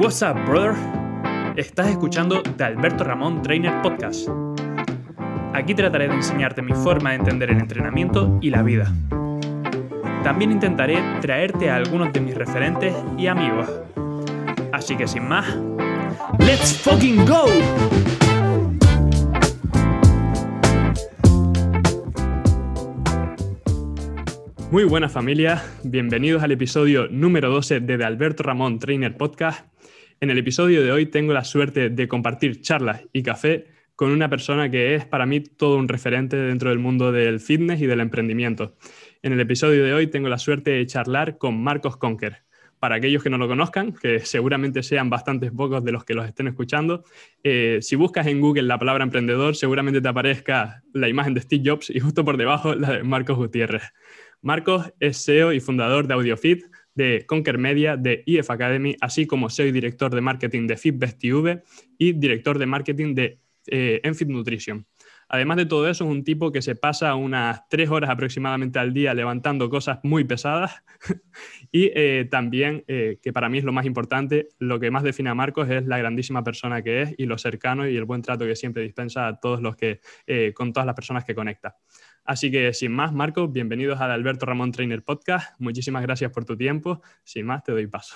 What's up, brother? Estás escuchando The Alberto Ramón Trainer Podcast. Aquí trataré de enseñarte mi forma de entender el entrenamiento y la vida. También intentaré traerte a algunos de mis referentes y amigos. Así que sin más, ¡Let's fucking go! Muy buenas familia, bienvenidos al episodio número 12 de The Alberto Ramón Trainer Podcast. En el episodio de hoy tengo la suerte de compartir charlas y café con una persona que es para mí todo un referente dentro del mundo del fitness y del emprendimiento. En el episodio de hoy tengo la suerte de charlar con Marcos Conker. Para aquellos que no lo conozcan, que seguramente sean bastantes pocos de los que los estén escuchando, eh, si buscas en Google la palabra emprendedor, seguramente te aparezca la imagen de Steve Jobs y justo por debajo la de Marcos Gutiérrez. Marcos es CEO y fundador de AudioFit, de Conquer Media, de EF Academy, así como CEO y director de marketing de FitBest y director de marketing de eh, Enfit Nutrition. Además de todo eso, es un tipo que se pasa unas tres horas aproximadamente al día levantando cosas muy pesadas y eh, también, eh, que para mí es lo más importante, lo que más define a Marcos es la grandísima persona que es y lo cercano y el buen trato que siempre dispensa a todos los que, con todas las personas que conecta. Así que sin más, Marcos, bienvenidos al Alberto Ramón Trainer Podcast. Muchísimas gracias por tu tiempo. Sin más, te doy paso.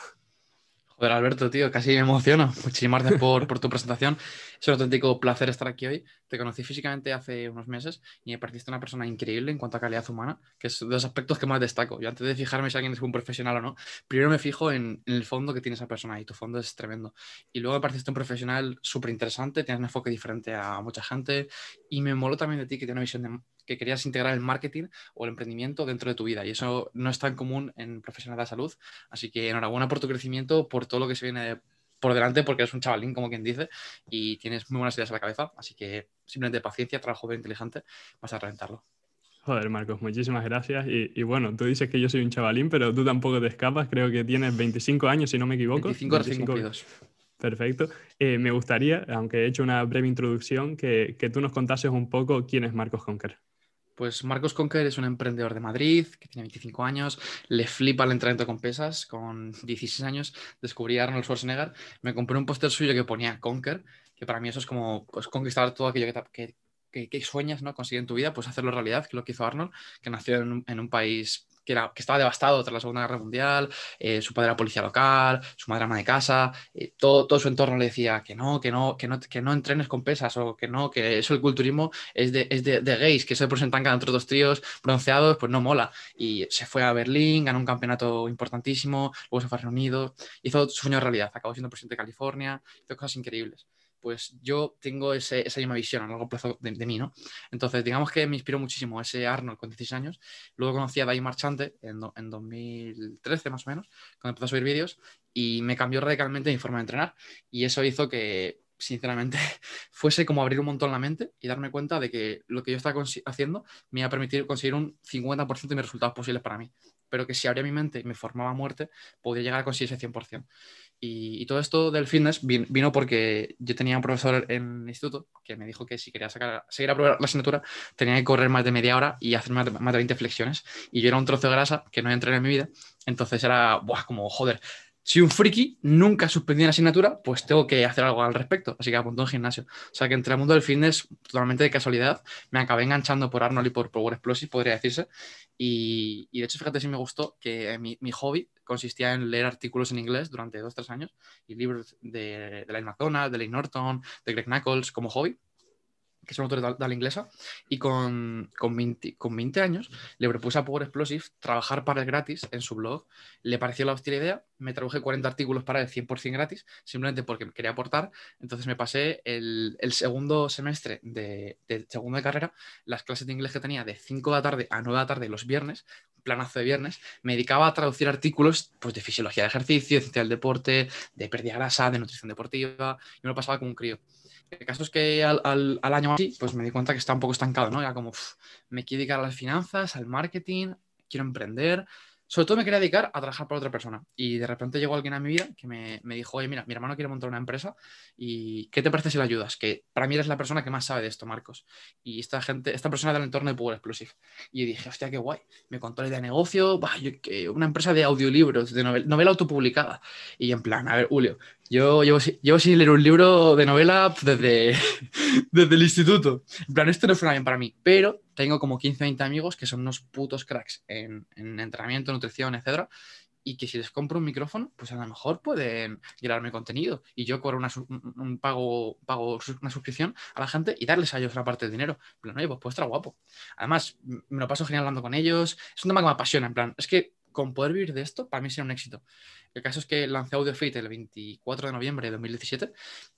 Joder, Alberto, tío, casi me emociono. Muchísimas gracias por, tu presentación. Es un auténtico placer estar aquí hoy. Te conocí físicamente hace unos meses y me pareciste una persona increíble en cuanto a calidad humana, que es de los aspectos que más destaco. Yo antes de fijarme si alguien es un profesional o no, primero me fijo en, en el fondo que tiene esa persona y tu fondo es tremendo. Y luego me pareciste un profesional súper interesante, tienes un enfoque diferente a mucha gente y me moló también de ti que tienes una visión de, que querías integrar el marketing o el emprendimiento dentro de tu vida y eso no es tan común en profesionales de la salud. Así que enhorabuena por tu crecimiento, por todo lo que se viene por delante, porque eres un chavalín, como quien dice, y tienes muy buenas ideas en la cabeza. Así que simplemente paciencia, trabajo bien inteligente, vas a reventarlo. Joder, Marcos, muchísimas gracias. Y, bueno, tú dices que yo soy un chavalín, pero tú tampoco te escapas. Creo que tienes 25 años, si no me equivoco. 25, 25 cumplidos. Perfecto. Eh, me gustaría, aunque he hecho una breve introducción, que, que tú nos contases un poco quién es Marcos Conker. Pues Marcos Conker es un emprendedor de Madrid que tiene 25 años, le flipa el entrenamiento con pesas, con 16 años descubrí a Arnold Schwarzenegger, me compré un póster suyo que ponía Conker, que para mí eso es como pues, conquistar todo aquello que, que, sueñas, ¿no? Conseguir en tu vida, pues hacerlo realidad, que es lo que hizo Arnold, que nació en en un país que, era, estaba devastado tras la Segunda Guerra Mundial, eh, su padre era policía local, su madre ama de casa, eh, todo, todo su entorno le decía que no, que no, que no, que no entrenes con pesas o que no, que eso el culturismo es de, es de, gays, que eso de ponerse en entre dos tríos bronceados, pues no mola. Y se fue a Berlín, ganó un campeonato importantísimo, luego se fue a Reino Unido, hizo su sueño realidad, acabó siendo presidente de California, hizo cosas increíbles pues yo tengo ese, esa misma visión a largo plazo de, mí, ¿no? Entonces, digamos que me inspiró muchísimo ese Arnold con 16 años. Luego conocí a Dai Marchante en, en 2013, más o menos, cuando empezó a subir vídeos y me cambió radicalmente mi forma de entrenar. Y eso hizo que, sinceramente, fuese como abrir un montón la mente y darme cuenta de que lo que yo estaba haciendo me iba a permitir conseguir un 50% de mis resultados posibles para mí. Pero que si abría mi mente y me formaba muerte, podía llegar a conseguir ese 100%. Y, todo esto del fitness vino porque yo tenía un profesor en el instituto que me dijo que si quería sacar, seguir a probar la asignatura tenía que correr más de media hora y hacer más de, más de 20 flexiones. Y yo era un trozo de grasa que no entrenado en mi vida. Entonces era, como, joder, si un friki nunca suspendía la asignatura, pues tengo que hacer algo al respecto. Así que apuntó en gimnasio. O sea que entre el mundo del fitness, totalmente de casualidad, me acabé enganchando por Arnold y por Power Explosive, podría decirse. Y, de hecho, fíjate si me gustó que mi, mi, hobby consistía en leer artículos en inglés durante dos, tres años y libros de, de la McDonald, de Lane Norton, de Greg Knuckles como hobby que es un autor de, la inglesa, y con, con, 20, con 20 años le propuse a Power Explosive trabajar para él gratis en su blog. Le pareció la hostia idea, me traduje 40 artículos para él 100% gratis, simplemente porque quería aportar. Entonces me pasé el, el segundo semestre de, de, segundo de carrera, las clases de inglés que tenía de 5 de la tarde a 9 de la tarde los viernes, planazo de viernes, me dedicaba a traducir artículos pues, de fisiología de ejercicio, de ciencia del deporte, de pérdida grasa, de nutrición deportiva, y me lo pasaba como un crío. El caso es que al, al, al año así, pues me di cuenta que está un poco estancado, ¿no? Ya como, uff, me quiero dedicar a las finanzas, al marketing, quiero emprender, sobre todo me quería dedicar a trabajar para otra persona. Y de repente llegó alguien a mi vida que me, me, dijo, oye, mira, mi hermano quiere montar una empresa y ¿qué te parece si le ayudas? Que para mí eres la persona que más sabe de esto, Marcos. Y esta gente, esta persona del entorno de Power Explosive. Y dije, hostia, qué guay. Me contó la idea de negocio, bah, yo, que una empresa de audiolibros, de novela, novela autopublicada. Y en plan, a ver, Julio, Yo llevo, llevo, sin leer un libro de novela desde, desde el instituto. En plan, esto no suena bien para mí, pero tengo como 15 o 20 amigos que son unos putos cracks en, en entrenamiento, nutrición, etcétera, y que si les compro un micrófono, pues a lo mejor pueden grabarme contenido y yo cobro una, un pago, pago una suscripción a la gente y darles a ellos una parte del dinero. En plan, oye, pues puede estar guapo. Además, me lo paso genial hablando con ellos. Es un tema que me apasiona, en plan, es que con poder vivir de esto, para mí sería un éxito. El caso es que lancé AudioFit el 24 de noviembre de 2017.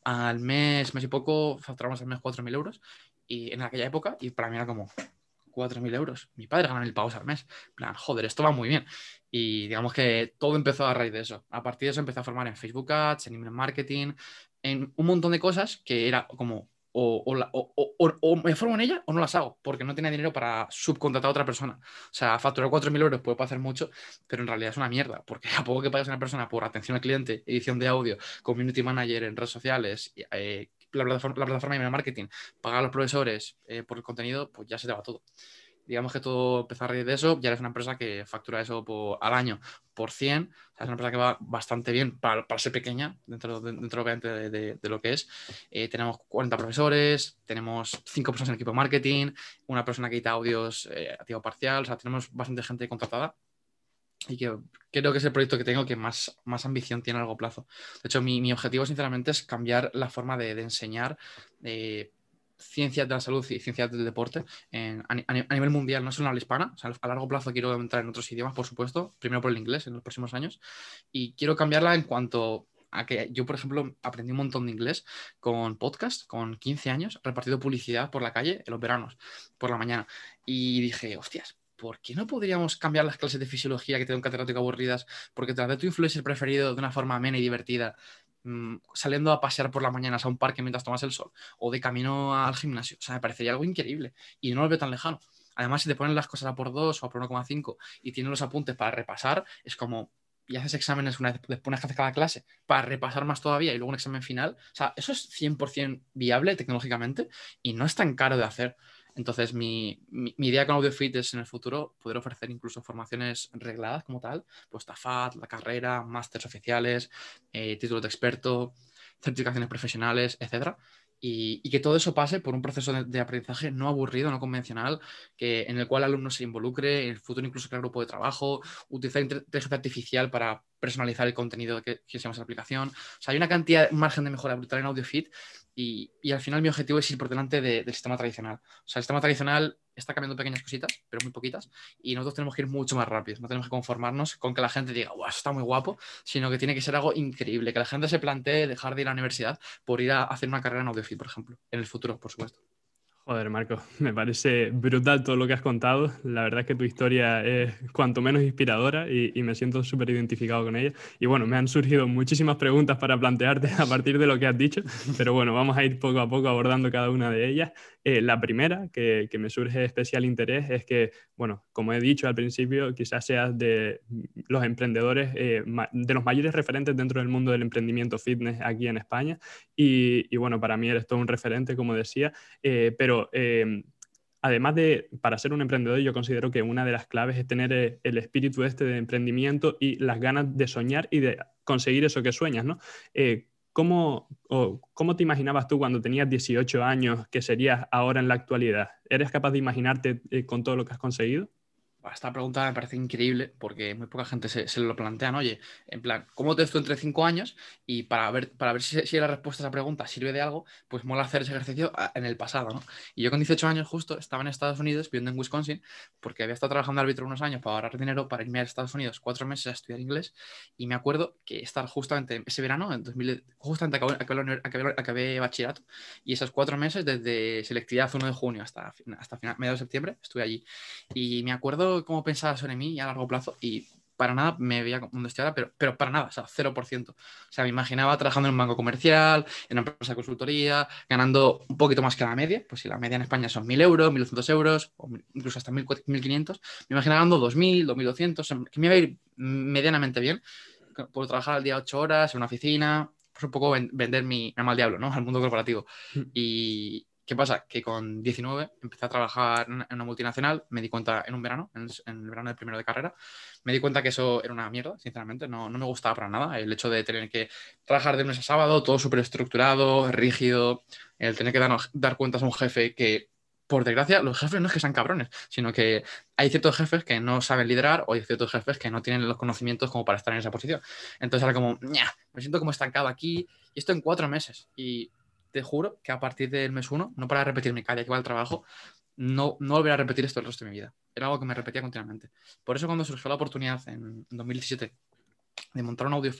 Al mes, mes y poco, facturamos al mes 4.000 euros. Y en aquella época, y para mí era como, 4.000 euros. Mi padre gana mil pavos al mes. Plan, joder, esto va muy bien. Y digamos que todo empezó a raíz de eso. A partir de eso empecé a formar en Facebook Ads, en email marketing, en un montón de cosas que era como o, o, me formo en ella o no las hago, porque no tenía dinero para subcontratar a otra persona. O sea, facturar 4.000 euros puede hacer mucho, pero en realidad es una mierda, porque a poco que pagues a una persona por atención al cliente, edición de audio, community manager en redes sociales, eh, la, plataforma, la plataforma de email marketing, pagar a los profesores eh, por el contenido, pues ya se te va todo. Digamos que todo reír de eso, ya eres una empresa que factura eso por, al año por 100, es una empresa que va bastante bien para, para ser pequeña, dentro, dentro de, de, de, lo que es. Eh, tenemos 40 profesores, tenemos 5 personas en el equipo de marketing, una persona que edita audios eh, a tiempo parcial, o sea, tenemos bastante gente contratada y que creo que es el proyecto que tengo que más, más ambición tiene a largo plazo. De hecho, mi, mi objetivo, sinceramente, es cambiar la forma de, de enseñar eh, ciencias de la salud y ciencias del deporte en, a, a, nivel mundial, no solo en habla hispana. O sea, a largo plazo quiero entrar en otros idiomas, por supuesto, primero por el inglés en los próximos años. Y quiero cambiarla en cuanto a que yo, por ejemplo, aprendí un montón de inglés con podcast, con 15 años, repartido publicidad por la calle en los veranos, por la mañana. Y dije, hostias, ¿por qué no podríamos cambiar las clases de fisiología que tengo un catedrático aburridas? Porque te de tu influencer preferido de una forma amena y divertida, mmm, saliendo a pasear por las mañanas a un parque mientras tomas el sol, o de camino al gimnasio. O sea, me parecería algo increíble y no lo veo tan lejano. Además, si te ponen las cosas a por 2 o a por 1,5 y tienes los apuntes para repasar, es como, y haces exámenes una vez, después de cada clase para repasar más todavía y luego un examen final. O sea, eso es 100% viable tecnológicamente y no es tan caro de hacer. Entonces, mi, mi, mi, idea con AudioFit es en el futuro poder ofrecer incluso formaciones regladas como tal, pues TAFAT, la carrera, másteres oficiales, eh, títulos de experto, certificaciones profesionales, etcétera. Y, que todo eso pase por un proceso de, aprendizaje no aburrido, no convencional, que, en el cual el alumno se involucre, en el futuro incluso crear grupo de trabajo, utilizar inteligencia artificial para personalizar el contenido que, que se esa aplicación. O sea, hay una cantidad, un margen de mejora brutal en AudioFit y, al final mi objetivo es ir por delante de, del sistema tradicional. O sea, el sistema tradicional está cambiando pequeñas cositas, pero muy poquitas, y nosotros tenemos que ir mucho más rápido. No tenemos que conformarnos con que la gente diga, wow, está muy guapo, sino que tiene que ser algo increíble, que la gente se plantee dejar de ir a la universidad por ir a hacer una carrera en AudioFit, por ejemplo, en el futuro, por supuesto. Joder, Marco, me parece brutal todo lo que has contado. La verdad es que tu historia es cuanto menos inspiradora y, y me siento súper identificado con ella. Y bueno, me han surgido muchísimas preguntas para plantearte a partir de lo que has dicho, pero bueno, vamos a ir poco a poco abordando cada una de ellas. Eh, la primera, que, me surge especial interés, es que, bueno, como he dicho al principio, quizás seas de los emprendedores, eh, de los mayores referentes dentro del mundo del emprendimiento fitness aquí en España. Y, bueno, para mí eres todo un referente, como decía, eh, pero además de, para ser un emprendedor, yo considero que una de las claves es tener el espíritu este de emprendimiento y las ganas de soñar y de conseguir eso que sueñas, ¿no? ¿Cómo, o, ¿Cómo te imaginabas tú cuando tenías 18 años que serías ahora en la actualidad? ¿Eres capaz de imaginarte eh, con todo lo que has conseguido? Esta pregunta me parece increíble porque muy poca gente se, se lo plantean. Oye, en plan, ¿cómo te esto entre cinco años? Y para ver, para ver si, si, la respuesta a esa pregunta sirve de algo, pues mola hacer ese ejercicio en el pasado, ¿no? Y yo con 18 años justo estaba en Estados Unidos, viviendo en Wisconsin, porque había estado trabajando de árbitro unos años para ahorrar dinero para irme a Estados Unidos cuatro meses a estudiar inglés. Y me acuerdo que estar justamente ese verano, en 2000, justamente acabé, acabé, acabé, acabé bachillerato, y esos cuatro meses, desde selectividad 1 de junio hasta, hasta final, mediados de septiembre, estuve allí. Y me acuerdo cómo pensaba sobre mí a largo plazo y para nada me veía donde estoy ahora, pero, pero para nada, o sea, 0%. O sea, me imaginaba trabajando en un banco comercial, en una empresa de consultoría, ganando un poquito más que la media, pues si la media en España son 1.000 euros, 1.200 euros, o incluso hasta 1.500, me imaginaba ganando 2.000, 2.200, que me iba a ir medianamente bien, por trabajar al día 8 horas en una oficina, pues un poco vender mi, mi alma al diablo, ¿no? Al mundo corporativo. Y, ¿Qué pasa? Que con 19 empecé a trabajar en una multinacional, me di cuenta en un verano, en el, verano del primero de carrera, me di cuenta que eso era una mierda, sinceramente, no, no me gustaba para nada. El hecho de tener que trabajar de lunes a sábado, todo súper estructurado, rígido, el tener que dar, dar cuentas a un jefe que por desgracia, los jefes no es que sean cabrones, sino que hay ciertos jefes que no saben liderar o hay ciertos jefes que no tienen los conocimientos como para estar en esa posición. Entonces era como, me siento como estancado aquí y esto en cuatro meses. Y te juro que a partir del mes uno, no para repetirme cada día que va al trabajo, no, no volveré a repetir esto el resto de mi vida. Era algo que me repetía continuamente. Por eso cuando surgió la oportunidad en 2017 de montar un audio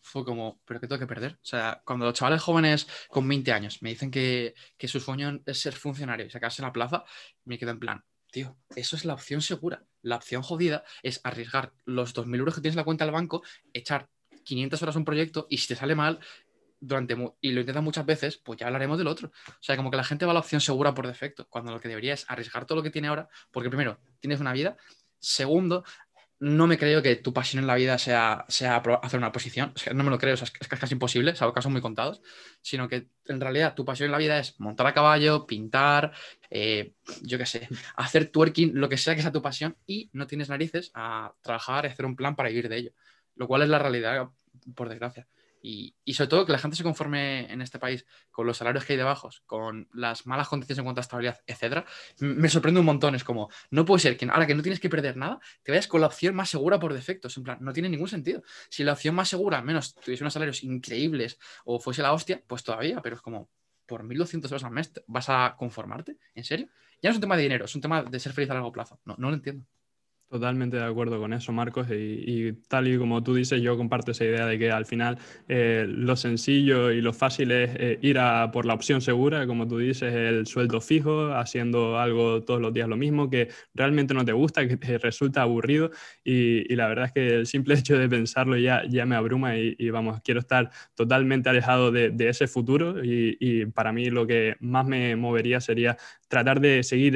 fue como, ¿pero qué tengo que perder? O sea, cuando los chavales jóvenes con 20 años me dicen que, que su sueño es ser funcionario y sacarse en la plaza, me quedo en plan, tío, eso es la opción segura. La opción jodida es arriesgar los 2.000 euros que tienes en la cuenta del banco, echar 500 horas a un proyecto y si te sale mal, durante y lo intentas muchas veces, pues ya hablaremos del otro. O sea, como que la gente va a la opción segura por defecto, cuando lo que debería es arriesgar todo lo que tiene ahora, porque primero, tienes una vida, segundo, no me creo que tu pasión en la vida sea, sea hacer una posición. no me lo creo, es, casi imposible, salvo casos muy contados. Sino que en realidad tu pasión en la vida es montar a caballo, pintar, eh, yo qué sé, hacer twerking, lo que sea que sea tu pasión, y no tienes narices a trabajar y hacer un plan para vivir de ello. Lo cual es la realidad, por desgracia. Y, sobre todo que la gente se conforme en este país con los salarios que hay debajo, con las malas condiciones en cuanto a estabilidad, etcétera, me sorprende un montón. Es como, no puede ser que ahora que no tienes que perder nada, te vayas con la opción más segura por defecto. en plan, no tiene ningún sentido. Si la opción más segura, menos tuviese unos salarios increíbles o fuese la hostia, pues todavía, pero es como, por 1.200 euros al mes, ¿vas a conformarte? ¿En serio? Ya no es un tema de dinero, es un tema de ser feliz a largo plazo. No, no lo entiendo. Totalmente de acuerdo con eso, Marcos. Y, tal y como tú dices, yo comparto esa idea de que al final eh, lo sencillo y lo fácil es eh, ir a por la opción segura, como tú dices, el sueldo fijo, haciendo algo todos los días lo mismo, que realmente no te gusta, que te resulta aburrido. Y, la verdad es que el simple hecho de pensarlo ya, ya me abruma y, vamos, quiero estar totalmente alejado de, ese futuro. Y, para mí lo que más me movería sería tratar de seguir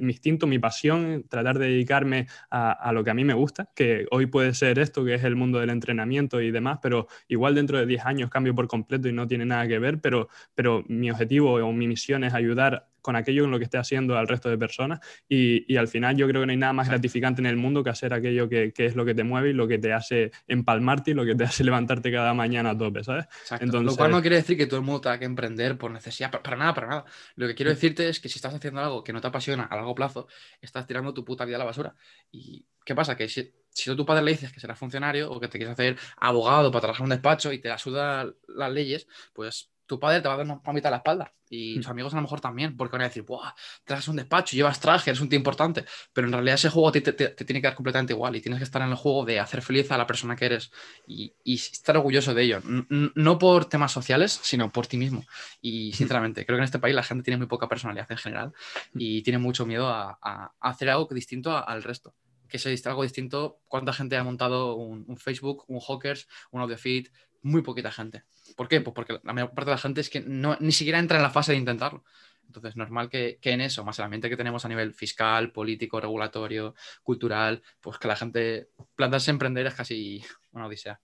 mi instinto, mi pasión, tratar de dedicarme a, lo que a mí me gusta, que hoy puede ser esto, que es el mundo del entrenamiento y demás, pero igual dentro de 10 años cambio por completo y no tiene nada que ver, pero, pero mi objetivo o mi misión es ayudar con aquello en lo que esté haciendo al resto de personas y, al final yo creo que no hay nada más gratificante en el mundo que hacer aquello que, es lo que te mueve y lo que te hace empalmarte y lo que te hace levantarte cada mañana a tope, ¿sabes? Entonces... Lo cual no quiere decir que todo el mundo tenga que emprender por necesidad, para, nada, para nada. Lo que quiero mm. decirte es que si estás haciendo algo que no te apasiona a largo plazo, estás tirando tu puta vida a la basura. ¿Y qué pasa? Que si, si tu padre le dices que serás funcionario o que te quieres hacer abogado para trabajar en un despacho y te ayuda las leyes, pues tu padre te va a dar una palmita a la espalda y tus mm. amigos a lo mejor también, porque van a decir, ¡buah! Traes un despacho, llevas traje, eres un tío importante, pero en realidad ese juego te, te, tiene que dar completamente igual y tienes que estar en el juego de hacer feliz a la persona que eres y, y estar orgulloso de ello, no por temas sociales, sino por ti mismo. Y mm. sinceramente, creo que en este país la gente tiene muy poca personalidad en general mm. y tiene mucho miedo a, a hacer algo distinto al resto que se algo distinto. ¿Cuánta gente ha montado un, un Facebook, un Hawkers, un AudioFeed? Muy poquita gente. ¿Por qué? Pues porque la mayor parte de la gente es que no, ni siquiera entra en la fase de intentarlo. Entonces, normal que, que, en eso, más el ambiente que tenemos a nivel fiscal, político, regulatorio, cultural, pues que la gente plantarse emprender es casi una odisea.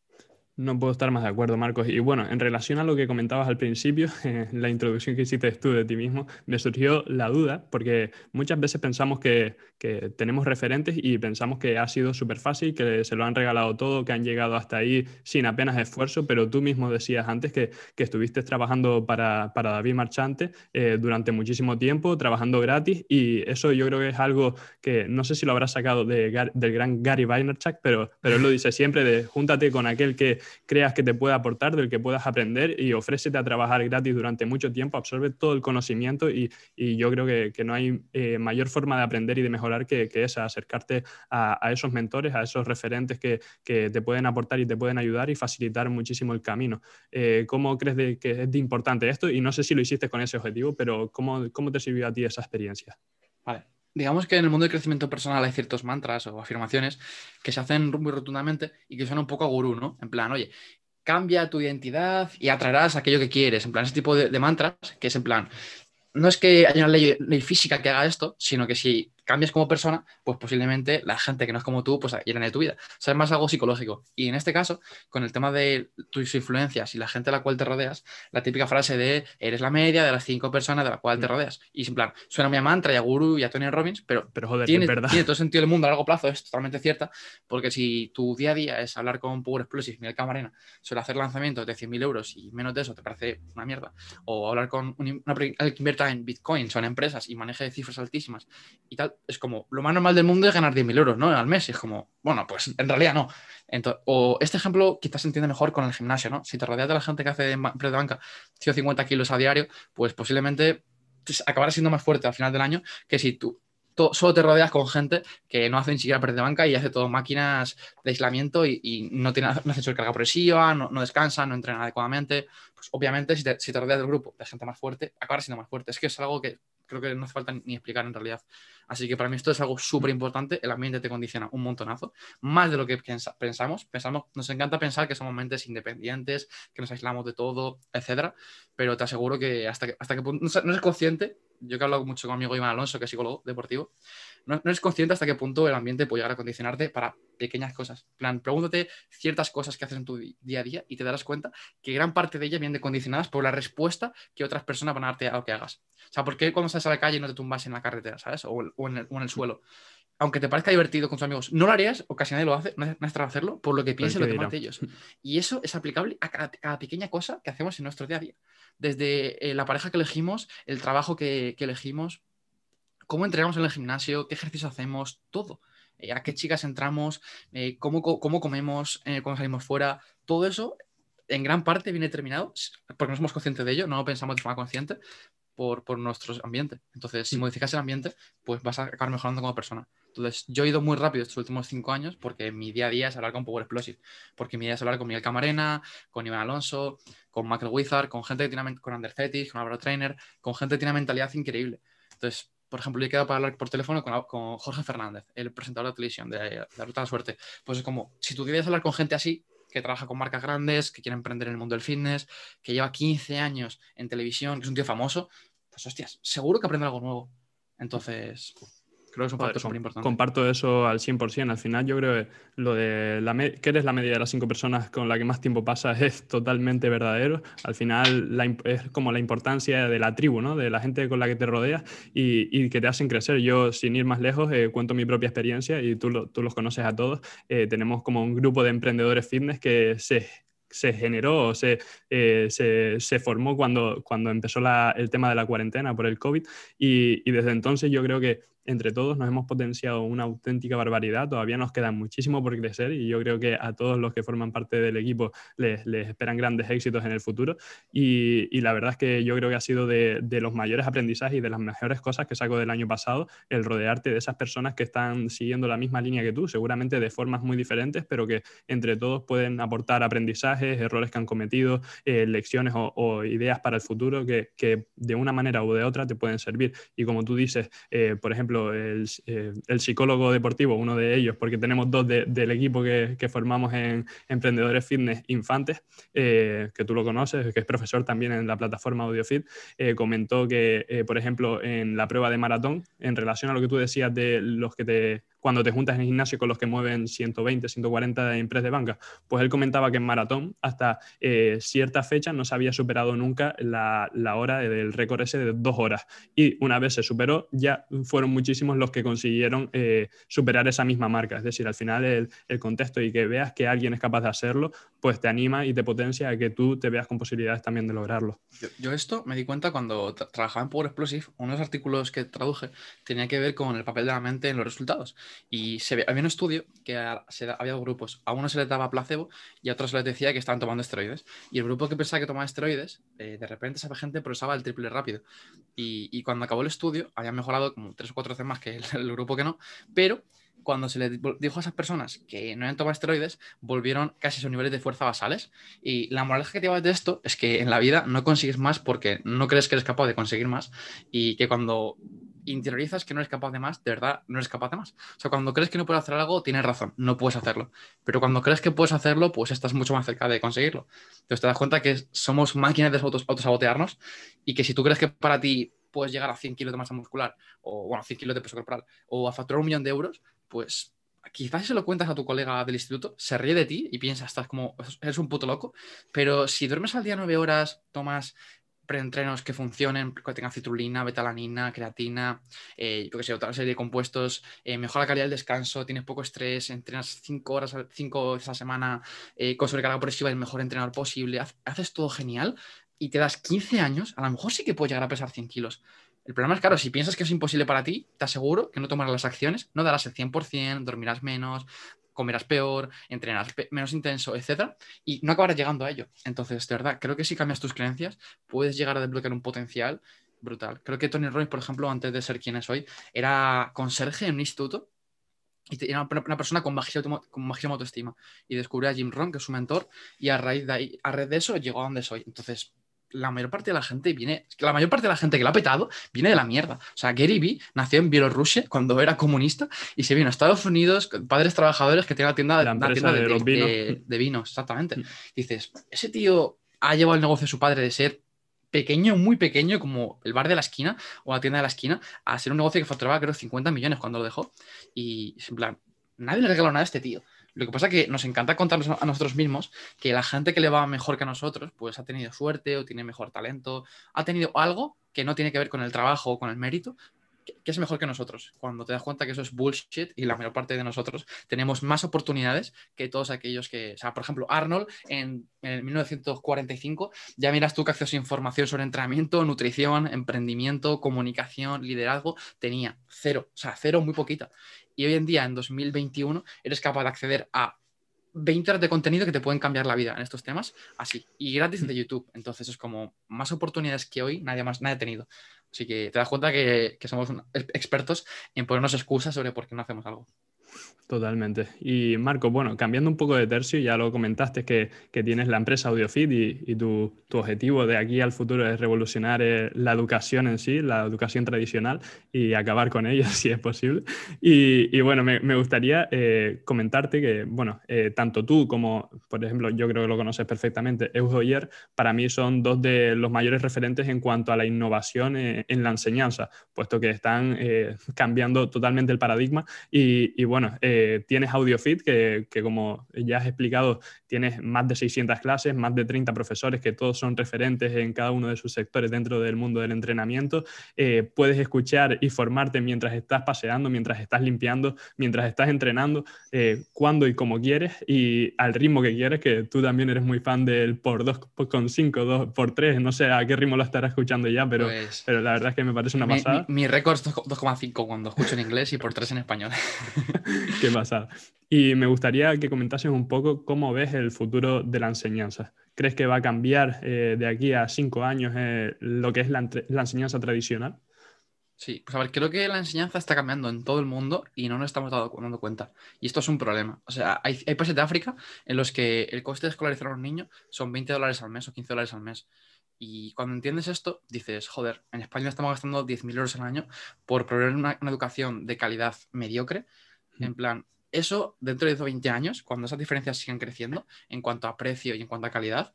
No puedo estar más de acuerdo, Marcos. Y bueno, en relación a lo que comentabas al principio, en la introducción que hiciste tú de ti mismo, me surgió la duda, porque muchas veces pensamos que, que tenemos referentes y pensamos que ha sido súper fácil, que se lo han regalado todo, que han llegado hasta ahí sin apenas esfuerzo, pero tú mismo decías antes que, que estuviste trabajando para, para David Marchante eh, durante muchísimo tiempo, trabajando gratis, y eso yo creo que es algo que no sé si lo habrás sacado de, del gran Gary Vaynerchuk, pero, pero él lo dice siempre, de júntate con aquel que creas que te pueda aportar, del que puedas aprender y ofrécete a trabajar gratis durante mucho tiempo, absorbe todo el conocimiento y, yo creo que, no hay eh, mayor forma de aprender y de mejorar que, que esa, acercarte a, esos mentores, a esos referentes que, te pueden aportar y te pueden ayudar y facilitar muchísimo el camino. Eh, ¿Cómo crees de, que es de importante esto? Y no sé si lo hiciste con ese objetivo, pero ¿cómo, cómo te sirvió a ti esa experiencia? Vale, digamos que en el mundo del crecimiento personal hay ciertos mantras o afirmaciones que se hacen muy rotundamente y que son un poco a gurú, ¿no? En plan, oye, cambia tu identidad y atraerás aquello que quieres. En plan, ese tipo de, mantras que es en plan, no es que haya una ley, física que haga esto, sino que si cambias como persona, pues posiblemente la gente que no es como tú, pues irán de tu vida. O sea, es más algo psicológico. Y en este caso, con el tema de tus influencias y la gente a la cual te rodeas, la típica frase de eres la media de las cinco personas de la cual te mm. rodeas. Y en plan, suena muy a mantra y a Guru y a Tony Robbins, pero, pero joder, tiene, verdad. tiene todo sentido del mundo a largo plazo, es totalmente cierta, porque si tu día a día es hablar con Power Explosive, Miguel Camarena, suele hacer lanzamientos de 100.000 euros y menos de eso te parece una mierda, o hablar con una que invierta en Bitcoin, son empresas y maneje cifras altísimas y tal, es como lo más normal del mundo es ganar 10.000 euros, ¿no? Al mes. Es como, bueno, pues en realidad no. o este ejemplo quizás se entiende mejor con el gimnasio, ¿no? Si te rodeas de la gente que hace de banca 150 kilos a diario, pues posiblemente acabarás siendo más fuerte al final del año que si tú solo te rodeas con gente que no hace ni siquiera press de banca y hace todo máquinas de aislamiento y, no tiene no hace carga progresiva, no, no descansa, no entrena adecuadamente. Pues obviamente si te, si te rodeas del grupo de gente más fuerte, acabarás siendo más fuerte. Es que es algo que creo que no hace falta ni explicar en realidad. Así que para mí esto es algo súper importante. El ambiente te condiciona un montonazo, más de lo que pensamos. pensamos. Nos encanta pensar que somos mentes independientes, que nos aislamos de todo, etcétera. Pero te aseguro que hasta que, hasta que no eres consciente, yo que he hablado mucho con mi amigo Iván Alonso, que es psicólogo deportivo, no, eres consciente hasta qué punto el ambiente puede llegar a condicionarte para pequeñas cosas. plan, pregúntate ciertas cosas que haces en tu día a día y te darás cuenta que gran parte de ellas vienen condicionadas por la respuesta que otras personas van a darte a lo que hagas. O sea, ¿por qué cuando estás a la calle no te tumbas en la carretera, ¿sabes? O, en, el, suelo. Aunque te parezca divertido con tus amigos, no lo harías, o casi nadie lo hace, no es hacerlo, por lo que piensen los demás de ellos. Y eso es aplicable a cada, pequeña cosa que hacemos en nuestro día a día. Desde eh, la pareja que elegimos, el trabajo que, que elegimos, cómo entrenamos en el gimnasio, qué ejercicio hacemos, todo. Eh, a qué chicas entramos, eh, cómo, cómo, comemos eh, cuando salimos fuera, todo eso en gran parte viene determinado, porque no somos conscientes de ello, no lo pensamos de forma consciente, por, por nuestro ambiente. Entonces, si mm. modificas el ambiente, pues vas a acabar mejorando como persona. Entonces, yo he ido muy rápido estos últimos cinco años porque mi día a día es hablar con Power Explosive, porque mi día es hablar con Miguel Camarena, con Iván Alonso, con Michael Wizard, con gente que tiene, con Undercetic, con Álvaro Trainer, con gente que tiene una mentalidad increíble. Entonces, por ejemplo, he quedado para hablar por teléfono con, Jorge Fernández, el presentador de televisión de, La Ruta de la Suerte. Pues es como, si tú quieres hablar con gente así, que trabaja con marcas grandes, que quiere emprender en el mundo del fitness, que lleva 15 años en televisión, que es un tío famoso, pues hostias, seguro que aprende algo nuevo. Entonces, Creo que es un factor súper importante. Comparto eso al 100%. Al final, yo creo que lo de la que eres la media de las cinco personas con la que más tiempo pasas es totalmente verdadero. Al final, es como la importancia de la tribu, ¿no? de la gente con la que te rodeas y, que te hacen crecer. Yo, sin ir más lejos, eh, cuento mi propia experiencia y tú, tú los conoces a todos. Eh, tenemos como un grupo de emprendedores fitness que se se generó o se, eh, se, se, formó cuando, cuando empezó la, el tema de la cuarentena por el COVID y, y, desde entonces yo creo que entre todos nos hemos potenciado una auténtica barbaridad, todavía nos queda muchísimo por crecer y yo creo que a todos los que forman parte del equipo les, esperan grandes éxitos en el futuro y, la verdad es que yo creo que ha sido de, los mayores aprendizajes y de las mejores cosas que saco del año pasado el rodearte de esas personas que están siguiendo la misma línea que tú, seguramente de formas muy diferentes, pero que entre todos pueden aportar aprendizajes, errores que han cometido, eh, lecciones o, ideas para el futuro que, de una manera u de otra te pueden servir. Y como tú dices, eh, por ejemplo, eh, el, psicólogo deportivo, uno de ellos, porque tenemos dos del equipo que, formamos en Emprendedores Fitness Infantes, eh, que tú lo conoces, que es profesor también en la plataforma AudioFit, eh, comentó que, por ejemplo, en la prueba de maratón, en relación a lo que tú decías de los que te cuando te juntas en el gimnasio con los que mueven 120, 140 de empresas de banca, pues él comentaba que en maratón hasta eh, cierta fecha no se había superado nunca la, hora del récord ese de dos horas. Y una vez se superó, ya fueron muchísimos los que consiguieron eh, superar esa misma marca. Es decir, al final el, contexto y que veas que alguien es capaz de hacerlo, pues te anima y te potencia a que tú te veas con posibilidades también de lograrlo. Yo, esto me di cuenta cuando trabajaba en Power Explosive, unos artículos que traduje tenía que ver con el papel de la mente en los resultados. Y había un estudio que había dos grupos. A uno se les daba placebo y a otros se les decía que estaban tomando esteroides. Y el grupo que pensaba que tomaba esteroides, eh, de repente esa gente progresaba el triple rápido. Y, cuando acabó el estudio, había mejorado como tres o cuatro veces más que el, grupo que no. Pero cuando se les dijo a esas personas que no habían tomado esteroides, volvieron casi a sus niveles de fuerza basales. Y la moraleja que te llevas de esto es que en la vida no consigues más porque no crees que eres capaz de conseguir más y que cuando interiorizas que no eres capaz de más, de verdad no eres capaz de más. O sea, cuando crees que no puedes hacer algo, tienes razón, no puedes hacerlo. Pero cuando crees que puedes hacerlo, pues estás mucho más cerca de conseguirlo. Entonces te das cuenta que somos máquinas de autosabotearnos y que si tú crees que para ti puedes llegar a 100 kilos de masa muscular, o bueno, 100 kilos de peso corporal, o a facturar un millón de euros, pues quizás se lo cuentas a tu colega del instituto, se ríe de ti y piensa, estás como, eres un puto loco, pero si duermes al día nueve horas, tomas preentrenos que funcionen, que tengan citrulina, betalanina, creatina, eh, yo que sé, otra serie de compuestos, eh, mejora la calidad del descanso, tienes poco estrés, entrenas cinco horas, cinco veces a la semana eh, con sobrecarga progresiva, el mejor entrenador posible, haces todo genial y te das 15 años, a lo mejor sí que puedes llegar a pesar 100 kilos. El problema es, claro, si piensas que es imposible para ti, te aseguro que no tomarás las acciones, no darás el 100%, dormirás menos, comerás peor, entrenarás menos intenso, etc. Y no acabarás llegando a ello. Entonces, de verdad, creo que si cambias tus creencias, puedes llegar a desbloquear un potencial brutal. Creo que Tony Robbins, por ejemplo, antes de ser quien es hoy, era conserje en un instituto y era una persona con bajísima, con autoestima. Y descubrió a Jim Rohn, que es su mentor, y a raíz de ahí, a raíz de eso, llegó a donde soy. Entonces, la mayor parte de la gente viene, la mayor parte de la gente que lo ha petado viene de la mierda. O sea, Gary Vee nació en Bielorrusia cuando era comunista y se vino a Estados Unidos, padres trabajadores que tienen la tienda, de, de, vinos, exactamente. Mm. Dices, ese tío ha llevado el negocio de su padre de ser pequeño, muy pequeño, como el bar de la esquina o la tienda de la esquina, a ser un negocio que facturaba creo 50 millones cuando lo dejó. Y en plan, nadie le regaló nada a este tío. Lo que pasa es que nos encanta contarnos a nosotros mismos que la gente que le va mejor que a nosotros, pues ha tenido suerte o tiene mejor talento, ha tenido algo que no tiene que ver con el trabajo o con el mérito, que es mejor que nosotros. Cuando te das cuenta que eso es bullshit y la mayor parte de nosotros tenemos más oportunidades que todos aquellos que, o sea, por ejemplo, Arnold en, en 1945, ya miras tú que acceso a información sobre entrenamiento, nutrición, emprendimiento, comunicación, liderazgo, tenía cero, o sea, cero muy poquita y hoy en día, en 2021, eres capaz de acceder a 20 horas de contenido que te pueden cambiar la vida en estos temas, así, y gratis de YouTube. Entonces es como más oportunidades que hoy nadie más nadie ha tenido. Así que te das cuenta que, que somos expertos en ponernos excusas sobre por qué no hacemos algo. Totalmente. Y Marco, bueno, cambiando un poco de tercio, ya lo comentaste que, tienes la empresa AudioFit y, tu, objetivo de aquí al futuro es revolucionar eh, la educación en sí, la educación tradicional y acabar con ella si es posible. Y, bueno, me, gustaría eh, comentarte que, bueno, eh, tanto tú como, por ejemplo, yo creo que lo conoces perfectamente, Eudoyer, para mí son dos de los mayores referentes en cuanto a la innovación en la enseñanza, puesto que están cambiando totalmente el paradigma y, y bueno, eh, tienes AudioFit, que, que, como ya has explicado, tienes más de 600 clases, más de 30 profesores que todos son referentes en cada uno de sus sectores dentro del mundo del entrenamiento. Eh, puedes escuchar y formarte mientras estás paseando, mientras estás limpiando, mientras estás entrenando, eh, cuando y como quieres y al ritmo que quieres, que tú también eres muy fan del por 2,5, 2 por 3, no sé a qué ritmo lo estarás escuchando ya, pero, pues pero la verdad es que me parece una pasada. Mi, mi récord es 2,5 cuando escucho en inglés y por 3 en español. Qué pasada. Y me gustaría que comentases un poco cómo ves el futuro de la enseñanza. ¿Crees que va a cambiar eh, de aquí a cinco años eh, lo que es la, enseñanza tradicional? Sí, pues a ver, creo que la enseñanza está cambiando en todo el mundo y no nos estamos dando, cuenta. Y esto es un problema. O sea, hay, países de África en los que el coste de escolarizar a un niño son 20 dólares al mes o 15 dólares al mes. Y cuando entiendes esto, dices, joder, en España estamos gastando 10.000 euros al año por proveer una educación de calidad mediocre en plan, eso dentro de 20 años, cuando esas diferencias sigan creciendo en cuanto a precio y en cuanto a calidad,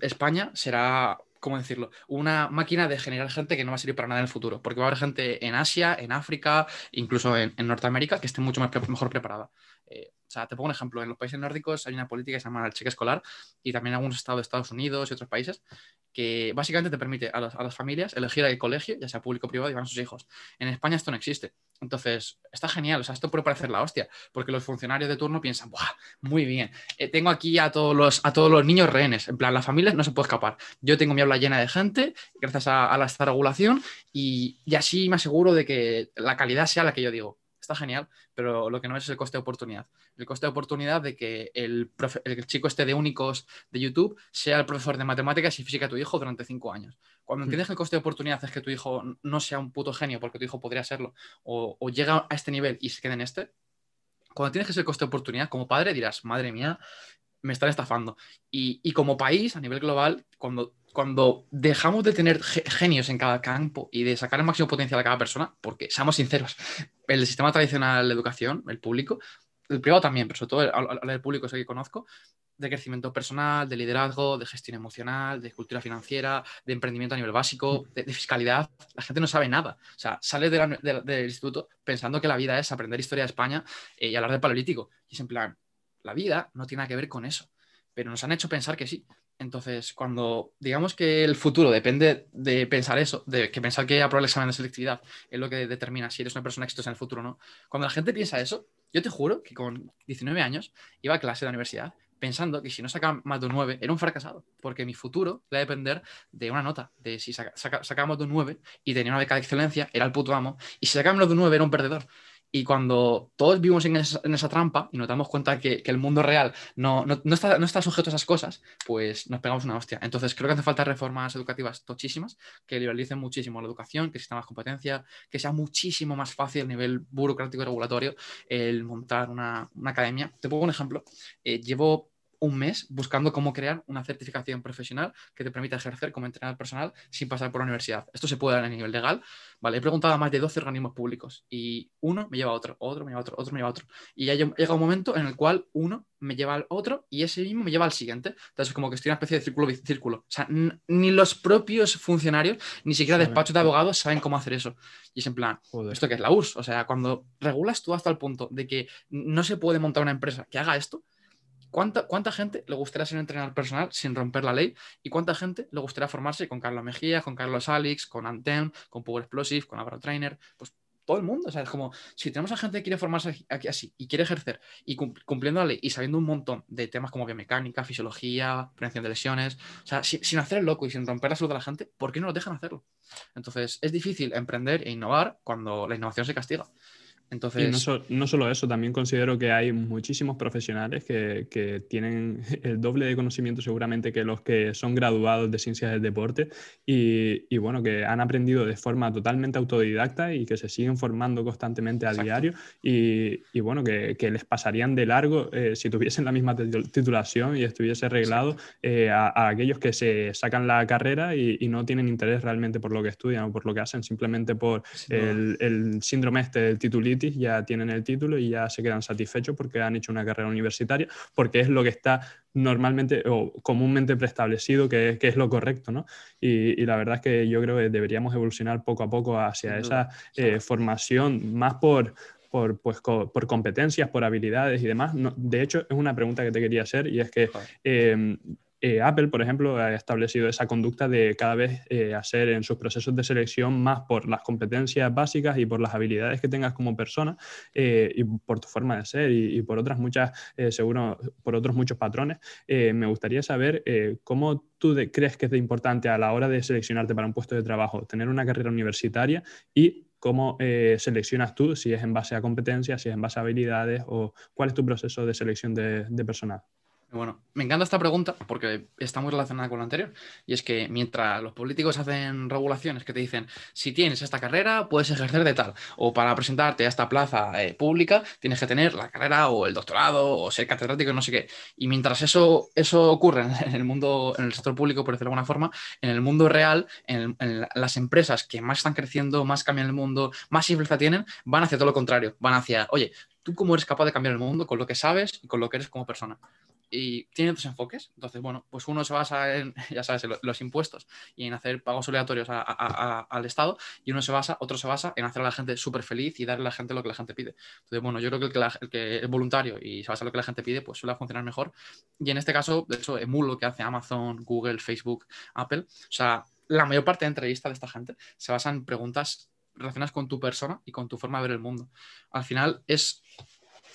España será, ¿cómo decirlo? Una máquina de generar gente que no va a servir para nada en el futuro, porque va a haber gente en Asia, en África, incluso en, Norteamérica, que esté mucho más mejor preparada. Eh, o sea, te pongo un ejemplo, en los países nórdicos hay una política que se llama el cheque escolar y también en algunos estados de Estados Unidos y otros países que básicamente te permite a, las familias elegir el colegio, ya sea público o privado, y van a sus hijos. En España esto no existe. Entonces, está genial, o sea, esto puede parecer la hostia, porque los funcionarios de turno piensan, ¡buah! Muy bien, eh, tengo aquí a todos, los, a todos los niños rehenes, en plan, la familia no se puede escapar. Yo tengo mi aula llena de gente, gracias a, a esta regulación, y, y así me aseguro de que la calidad sea la que yo digo está genial, pero lo que no es, el coste de oportunidad. El coste de oportunidad de que el, chico esté de únicos de YouTube sea el profesor de matemáticas y física de tu hijo durante cinco años. Cuando hmm. entiendes que el coste de oportunidad es que tu hijo no sea un puto genio porque tu hijo podría serlo, o, llega a este nivel y se queda en este, cuando tienes que ser el coste de oportunidad, como padre dirás, madre mía, me están estafando. Y, y como país, a nivel global, cuando cuando dejamos de tener genios en cada campo y de sacar el máximo potencial a cada persona, porque seamos sinceros, el sistema tradicional de educación, el público, el privado también, pero sobre todo el, público es el que conozco, de crecimiento personal, de liderazgo, de gestión emocional, de cultura financiera, de emprendimiento a nivel básico, de, fiscalidad. La gente no sabe nada. O sea, sale del instituto pensando que la vida es aprender historia de España eh, y hablar de paleolítico. Y es en plan, la vida no tiene nada que ver con eso. Pero nos han hecho pensar que sí. Entonces, cuando digamos que el futuro depende de pensar eso, de que pensar que aprobar el examen de selectividad es lo que determina si eres una persona exitosa en el futuro o no, cuando la gente piensa eso, yo te juro que con 19 años iba a clase de universidad pensando que si no sacaba más de un 9 era un fracasado, porque mi futuro iba a depender de una nota, de si sacaba más de un 9 y tenía una beca de excelencia, era el puto amo, y si sacaba menos de un 9 era un perdedor. Y cuando todos vivimos en esa, trampa y nos damos cuenta que, el mundo real no, está, no, está, sujeto a esas cosas, pues nos pegamos una hostia. Entonces creo que hace falta reformas educativas tochísimas que liberalicen muchísimo la educación, que exista más competencia, que sea muchísimo más fácil a nivel burocrático y regulatorio el montar una, academia. Te pongo un ejemplo. Eh, llevo un mes buscando cómo crear una certificación profesional que te permita ejercer como entrenador personal sin pasar por la universidad. Esto se puede dar a nivel legal. Vale, he preguntado a más de 12 organismos públicos y uno me lleva a otro, otro me lleva a otro, otro me lleva a otro. Y ya llega un momento en el cual uno me lleva al otro y ese mismo me lleva al siguiente. Entonces, es como que estoy en una especie de círculo círculo. O sea, ni los propios funcionarios, ni siquiera despachos de abogados saben cómo hacer eso. Y es en plan, ¿esto que es la URSS? O sea, cuando regulas tú hasta el punto de que no se puede montar una empresa que haga esto, ¿Cuánta, gente le gustaría ser entrenador personal sin romper la ley? ¿Y cuánta gente le gustaría formarse con Carlos Mejía, con Carlos Alix, con Antem, con Power Explosive, con Abra Trainer? Pues todo el mundo. O sea, es como si tenemos a gente que quiere formarse aquí así y quiere ejercer y cumpliendo la ley y sabiendo un montón de temas como biomecánica, fisiología, prevención de lesiones, o sea, sin hacer el loco y sin romper la salud de la gente, ¿por qué no lo dejan hacerlo? Entonces, es difícil emprender e innovar cuando la innovación se castiga. Entonces... Y no, solo eso, también considero que hay muchísimos profesionales que, que, tienen el doble de conocimiento seguramente que los que son graduados de ciencias del deporte y, y bueno, que han aprendido de forma totalmente autodidacta y que se siguen formando constantemente a diario y, y, bueno, que, que, les pasarían de largo eh, si tuviesen la misma titulación y estuviese arreglado eh, a, aquellos que se sacan la carrera y, y, no tienen interés realmente por lo que estudian o por lo que hacen, simplemente por el, el síndrome este del ya tienen el título y ya se quedan satisfechos porque han hecho una carrera universitaria, porque es lo que está normalmente o comúnmente preestablecido que, que es lo correcto, ¿no? Y, la verdad es que yo creo que deberíamos evolucionar poco a poco hacia esa eh, formación más por, por, pues, por competencias, por habilidades y demás. de hecho, es una pregunta que te quería hacer y es que eh, Apple, por ejemplo, ha establecido esa conducta de cada vez eh, hacer en sus procesos de selección más por las competencias básicas y por las habilidades que tengas como persona eh, y por tu forma de ser y, por otras muchas, seguro, por otros muchos patrones. me gustaría saber cómo tú crees que es de importante a la hora de seleccionarte para un puesto de trabajo tener una carrera universitaria y cómo seleccionas tú, si es en base a competencias, si es en base a habilidades o cuál es tu proceso de selección de personal. Bueno, me encanta esta pregunta porque está muy relacionada con lo anterior. Y es que mientras los políticos hacen regulaciones que te dicen, si tienes esta carrera, puedes ejercer de tal. O para presentarte a esta plaza eh, pública, tienes que tener la carrera o el doctorado o ser catedrático, no sé qué. Y mientras eso, eso ocurre en el mundo, en el sector público, por decirlo de alguna forma, en el mundo real, en, en las empresas que más están creciendo, más cambian el mundo, más influencia tienen, van hacia todo lo contrario. Van hacia, oye, ¿tú cómo eres capaz de cambiar el mundo con lo que sabes y con lo que eres como persona? Y tiene dos enfoques. Entonces, bueno, pues uno se basa en, ya sabes, los impuestos y en hacer pagos obligatorios al Estado, y uno se basa, otro se basa en hacer a la gente súper feliz y darle a la gente lo que la gente pide. Entonces, bueno, yo creo que el que, es voluntario y se basa en lo que la gente pide, pues suele funcionar mejor. Y en este caso, de hecho, emulo lo que hace Amazon, Google, Facebook, Apple. O sea, la mayor parte de entrevistas de esta gente se basan en preguntas relacionadas con tu persona y con tu forma de ver el mundo. Al final es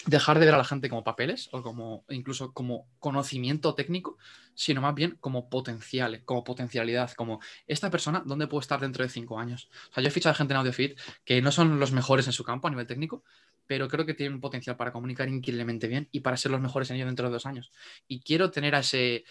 dejar de ver a la gente como papeles o como incluso como conocimiento técnico, sino más bien como potencial, como potencialidad, como esta persona, ¿dónde puede estar dentro de cinco años? O sea, yo he fichado gente en AudioFit que no son los mejores en su campo a nivel técnico, pero creo que tienen potencial para comunicar increíblemente bien y para ser los mejores en ello dentro de dos años. Y quiero tener a ese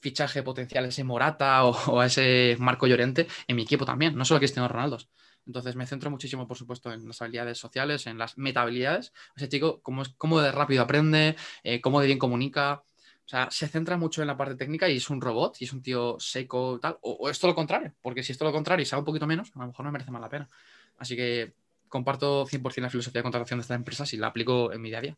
fichaje potencial, ese Morata o, a ese Marco Llorente en mi equipo también, no solo Cristiano Ronaldo. Entonces me centro muchísimo, por supuesto, en las habilidades sociales, en las metahabilidades. Ese chico, cómo, es, cómo de rápido aprende, eh, cómo de bien comunica. O sea, se centra mucho en la parte técnica y es un robot y es un tío seco tal. O, o es todo lo contrario, porque si es todo lo contrario y sabe un poquito menos, a lo mejor no merece más la pena. Así que comparto 100% la filosofía de contratación de estas empresas y la aplico en mi día a día.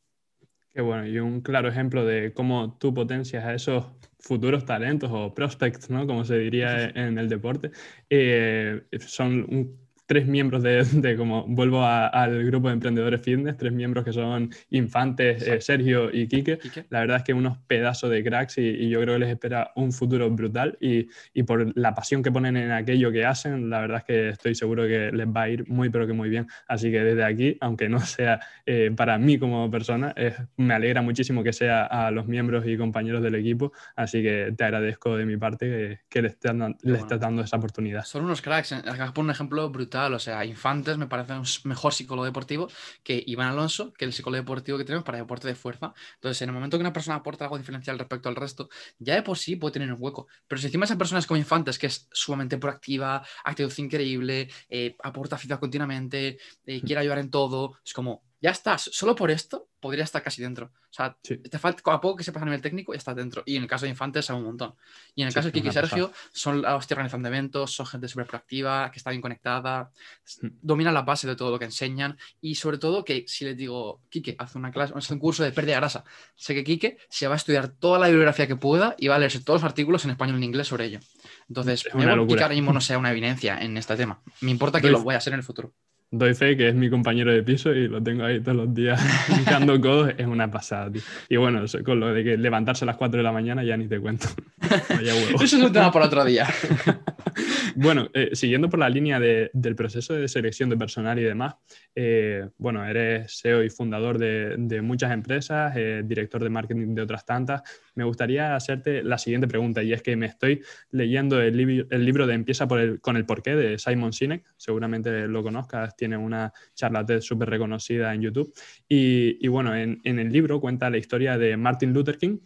Qué bueno, y un claro ejemplo de cómo tú potencias a esos futuros talentos o prospects, ¿no? Como se diría en el deporte, eh, son un tres miembros de, como vuelvo al grupo de emprendedores fitness, tres miembros que son Infantes, eh, Sergio y Quique. La verdad es que unos pedazos de cracks y, yo creo que les espera un futuro brutal. Y, y, por la pasión que ponen en aquello que hacen, la verdad es que estoy seguro que les va a ir muy pero que muy bien. Así que desde aquí, aunque no sea eh, para mí como persona, me alegra muchísimo que sea a los miembros y compañeros del equipo, así que te agradezco de mi parte que, que les estés dando esa oportunidad. Son unos cracks, acá por un ejemplo brutal o sea, Infantes me parece un mejor psicólogo deportivo que Iván Alonso, que el psicólogo deportivo que tenemos para deporte de fuerza. Entonces, en el momento que una persona aporta algo diferencial respecto al resto, ya de por sí puede tener un hueco. Pero si encima esa persona es como Infantes, que es sumamente proactiva, actitud increíble, eh, aporta feedback continuamente, eh, quiere ayudar en todo, es como, ya estás, solo por esto podría estar casi dentro. O sea, te falta a poco que sepas a nivel técnico y estás dentro. Y en el caso de Infantes, a un montón. Y en el caso de Kiki y Sergio, son los que organizan eventos, son gente súper proactiva, que está bien conectada, mm. dominan la base de todo lo que enseñan. Y sobre todo, que si les digo, Kike, haz una clase, hace un curso de pérdida de grasa, sé que Kike se va a estudiar toda la bibliografía que pueda y va a leerse todos los artículos en español y en inglés sobre ello. Entonces, me voy que ahora mismo no sea una evidencia en este tema. Me importa que lo voy a hacer en el futuro doy fe que es mi compañero de piso y lo tengo ahí todos los días picando codos, es una pasada, tío. Y bueno, con lo de que levantarse a las 4 de la mañana ya ni te cuento. Eso es un tema para otro día. bueno, eh, siguiendo por la línea del proceso de selección de personal y demás, eh, bueno, eres CEO y fundador de, muchas empresas, eh, director de marketing de otras tantas. Me gustaría hacerte la siguiente pregunta y es que me estoy leyendo el, libro de Empieza por el, con el porqué de Simon Sinek, seguramente lo conozcas, tiene una charla TED súper reconocida en YouTube. Y, bueno, en, en el libro cuenta la historia de Martin Luther King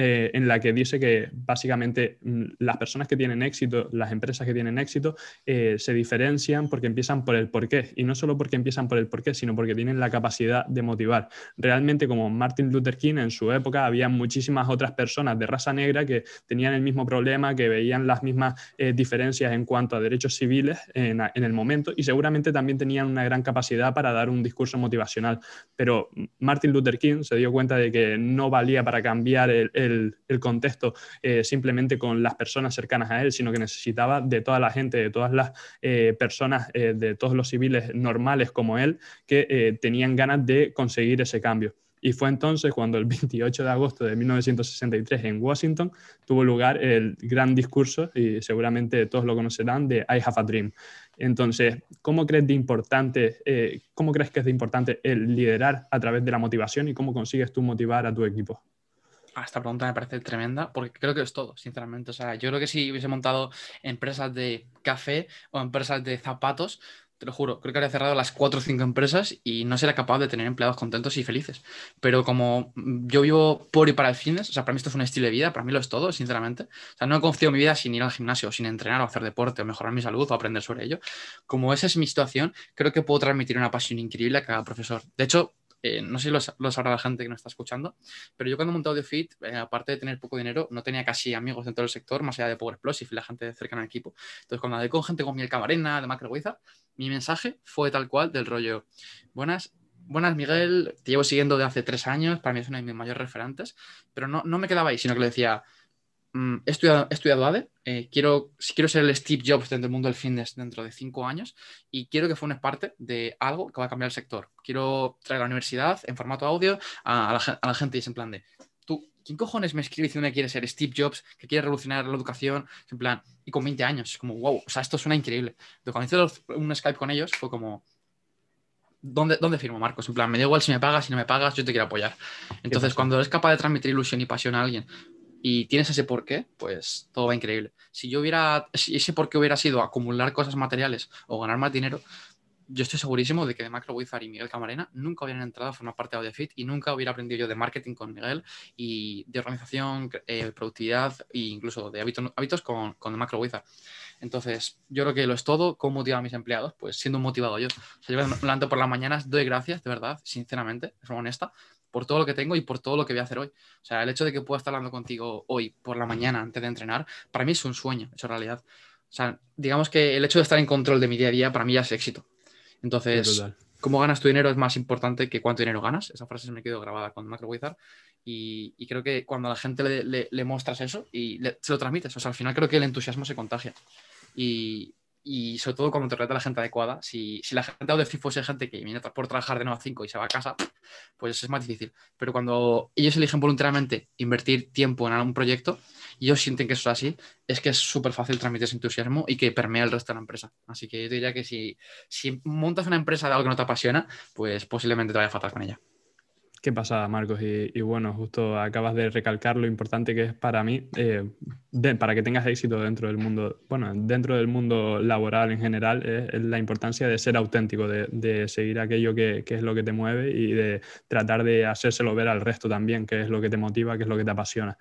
eh, en la que dice que básicamente mm, las personas que tienen éxito, las empresas que tienen éxito, eh, se diferencian porque empiezan por el porqué. Y no solo porque empiezan por el porqué, sino porque tienen la capacidad de motivar. Realmente, como Martin Luther King en su época, había muchísimas otras personas de raza negra que tenían el mismo problema, que veían las mismas eh, diferencias en cuanto a derechos civiles en, el momento y seguramente también tenían una gran capacidad para dar un discurso motivacional. Pero Martin Luther King se dio cuenta de que no valía para cambiar el el, contexto eh, simplemente con las personas cercanas a él, sino que necesitaba de toda la gente, de todas las eh, personas, eh, de todos los civiles normales como él, que tenían ganas de conseguir ese cambio. Y fue entonces cuando el 28 de agosto de 1963 en Washington tuvo lugar el gran discurso, y seguramente todos lo conocerán, de I Have a Dream. Entonces, ¿cómo crees, de importante, ¿cómo crees que es importante el liderar a través de la motivación y cómo consigues tú motivar a tu equipo? Ah, esta pregunta me parece tremenda porque creo que es todo, sinceramente. O sea, yo creo que si hubiese montado empresas de café o empresas de zapatos, te lo juro, creo que habría cerrado las cuatro o cinco empresas y no sería capaz de tener empleados contentos y felices. Pero como yo vivo por y para el fitness, o sea, para mí esto es un estilo de vida, para mí lo es todo, sinceramente. O sea, no he conocido mi vida sin ir al gimnasio, sin entrenar o hacer deporte o mejorar mi salud o aprender sobre ello. Como esa es mi situación, creo que puedo transmitir una pasión increíble a cada profesor. De hecho, eh, no sé si lo, sabrá la gente que nos está escuchando, pero yo cuando monté AudioFit, eh, aparte de tener poco dinero, no tenía casi amigos dentro del sector, más allá de Power Explosive y la gente cercana al equipo. Entonces, cuando hablé con gente como Miguel Camarena, de Macro mi mensaje fue tal cual del rollo, buenas, buenas Miguel, te llevo siguiendo de hace tres años, para mí es uno de mis mayores referentes, pero no, no me quedaba ahí, sino que le decía, Mm, he, estudiado, ADE, eh, quiero, quiero ser el Steve Jobs dentro del mundo del fitness dentro de cinco años y quiero que formes parte de algo que va a cambiar el sector. Quiero traer a la universidad en formato audio a, la, gente y es en plan de, tú, ¿quién cojones me escribe diciendo que quiere ser Steve Jobs, que quiere revolucionar la educación? En plan, y con 20 años, es como, wow, o sea, esto suena increíble. Entonces, cuando hice un Skype con ellos, fue como, ¿Dónde, ¿dónde, firmo, Marcos? En plan, me da igual si me pagas, si no me pagas, yo te quiero apoyar. Entonces, cuando eres capaz de transmitir ilusión y pasión a alguien y tienes ese porqué, pues todo va increíble. Si yo hubiera, si ese porqué hubiera sido acumular cosas materiales o ganar más dinero, yo estoy segurísimo de que de Macro Wizard y Miguel Camarena nunca hubieran entrado a formar parte de AudioFit y nunca hubiera aprendido yo de marketing con Miguel y de organización, eh, productividad e incluso de hábitos, hábitos con, con Macro Wizard. Entonces, yo creo que lo es todo. ¿Cómo motivar a mis empleados? Pues siendo motivado yo. O sea, yo me levanto por las mañanas, doy gracias, de verdad, sinceramente, de honesta, por todo lo que tengo y por todo lo que voy a hacer hoy. O sea, el hecho de que pueda estar hablando contigo hoy por la mañana antes de entrenar, para mí es un sueño, hecho realidad. O sea, digamos que el hecho de estar en control de mi día a día para mí ya es éxito. Entonces, cómo ganas tu dinero es más importante que cuánto dinero ganas. Esa frase se me quedó grabada con Macro Wizard. Y, y, creo que cuando a la gente le, le, le muestras eso y se lo transmites, o sea, al final creo que el entusiasmo se contagia. Y, y sobre todo cuando te trata la gente adecuada. Si, si la gente de Audacity fuese gente que viene por trabajar de 9 a 5 y se va a casa, pues es más difícil. Pero cuando ellos eligen voluntariamente invertir tiempo en algún proyecto y ellos sienten que eso es así, es que es súper fácil transmitir ese entusiasmo y que permea el resto de la empresa. Así que yo diría que si, si montas una empresa de algo que no te apasiona, pues posiblemente te vaya fatal con ella. Qué pasada, Marcos. Y, bueno, justo acabas de recalcar lo importante que es para mí, eh, para que tengas éxito dentro del mundo, bueno, dentro del mundo laboral en general, es, la importancia de ser auténtico, de, seguir aquello que, que, es lo que te mueve y de tratar de hacérselo ver al resto también, que es lo que te motiva, que es lo que te apasiona.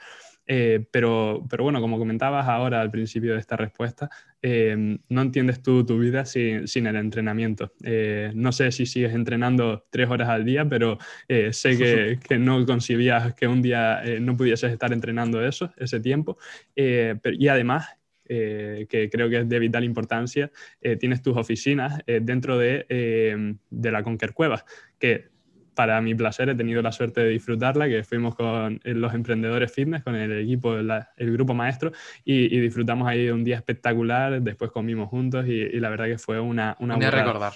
Eh, pero, pero bueno, como comentabas ahora al principio de esta respuesta, eh, no entiendes tú tu vida sin, sin el entrenamiento. Eh, no sé si sigues entrenando tres horas al día, pero sé que, que, no concibías que un día no pudieses estar entrenando eso, ese tiempo. y además, que creo que es de vital importancia, tienes tus oficinas dentro de, de la Conquer Cueva, que para mi placer he tenido la suerte de disfrutarla, que fuimos con eh, los emprendedores fitness, con el equipo, el grupo maestro, y, disfrutamos ahí de un día espectacular, después comimos juntos y, la verdad que fue una... una un día recordar.